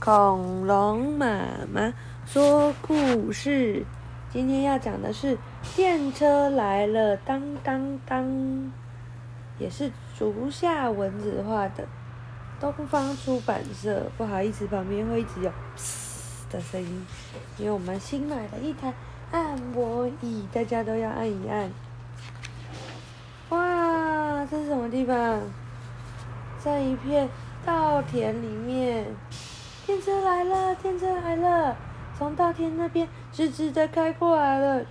恐龙妈妈说故事。今天要讲的是电车来了，当当当，也是竹下文子画的，东方出版社。不好意思，旁边会一直有嘶的声音，因为我们新买了一台按摩椅，大家都要按一按。哇，这是什么地方？在一片稻田里面，电车来了，电车来了，从稻田那边直直的开过来了。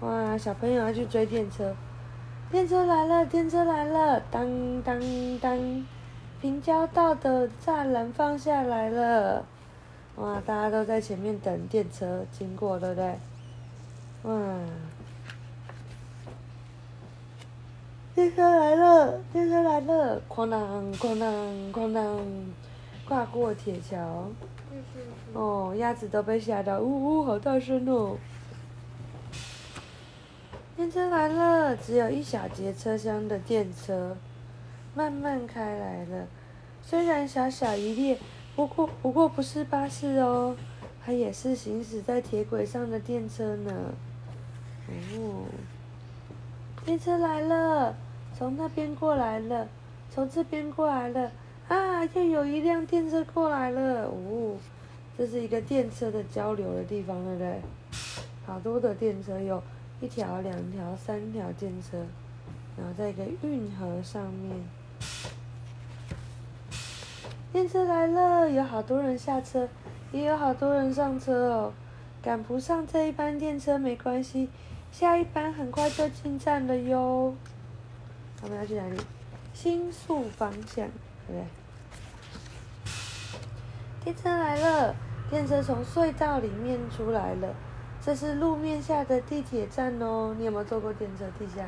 哇，小朋友要去追电车，电车来了，电车来了，当当当，平交道的栅栏放下来了。哇，大家都在前面等电车经过，对不对？哇！电车来了，电车来了，哐当哐当哐当，跨过铁桥。哦，鸭子都被吓到，呜呜，好大声哦！电车来了，只有一小节车厢的电车，慢慢开来了。虽然小小一列，不过不过不是巴士哦，它也是行驶在铁轨上的电车呢。哦，电车来了。从那边过来了，从这边过来了，啊，又有一辆电车过来了，哦，这是一个电车的交流的地方，对不对？好多的电车，有一条、两条、三条电车，然后在一个运河上面，电车来了，有好多人下车，也有好多人上车哦。赶不上这一班电车没关系，下一班很快就进站了哟。我们要去哪里？新宿方向，对不对？电车来了，电车从隧道里面出来了。这是路面下的地铁站哦。你有没有坐过电车？地下，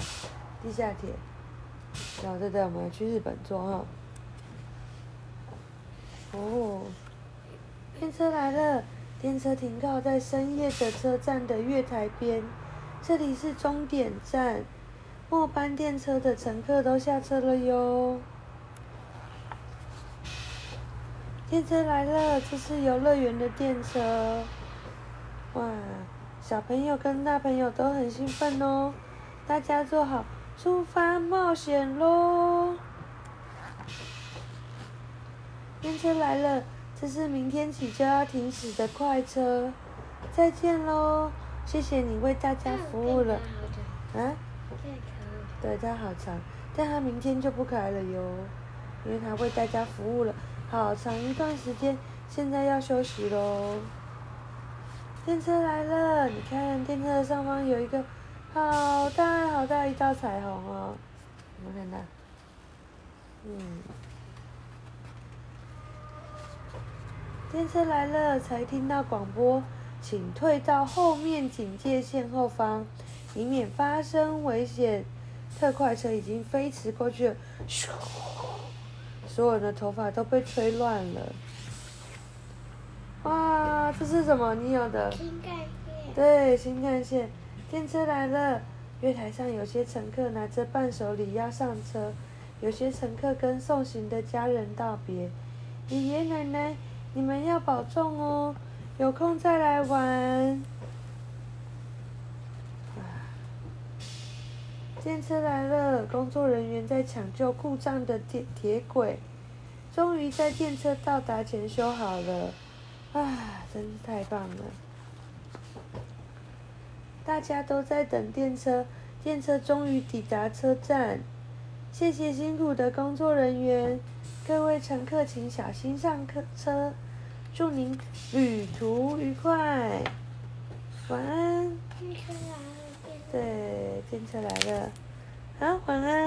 地下铁。然后对对，我们要去日本坐哈。哦，电车来了，电车停靠在深夜的车站的月台边，这里是终点站。末班电车的乘客都下车了哟。电车来了，这是游乐园的电车。哇，小朋友跟大朋友都很兴奋哦！大家坐好，出发冒险喽！电车来了，这是明天起就要停驶的快车。再见喽，谢谢你为大家服务了。啊？对，它好长，但它明天就不开了哟，因为它为大家服务了好长一段时间，现在要休息喽。电车来了，你看电车的上方有一个好大好大一道彩虹哦，有没有看到？嗯。电车来了，才听到广播，请退到后面警戒线后方，以免发生危险。特快车已经飞驰过去了，咻！所有人的头发都被吹乱了。哇，这是什么？你有的？新干线。对，新干线。电车来了，月台上有些乘客拿着伴手礼要上车，有些乘客跟送行的家人道别。爷爷奶奶，你们要保重哦，有空再来玩。电车来了，工作人员在抢救故障的铁铁轨，终于在电车到达前修好了，啊，真是太棒了！大家都在等电车，电车终于抵达车站，谢谢辛苦的工作人员，各位乘客请小心上客车，祝您旅途愉快，晚安。对，电车来了，晚安。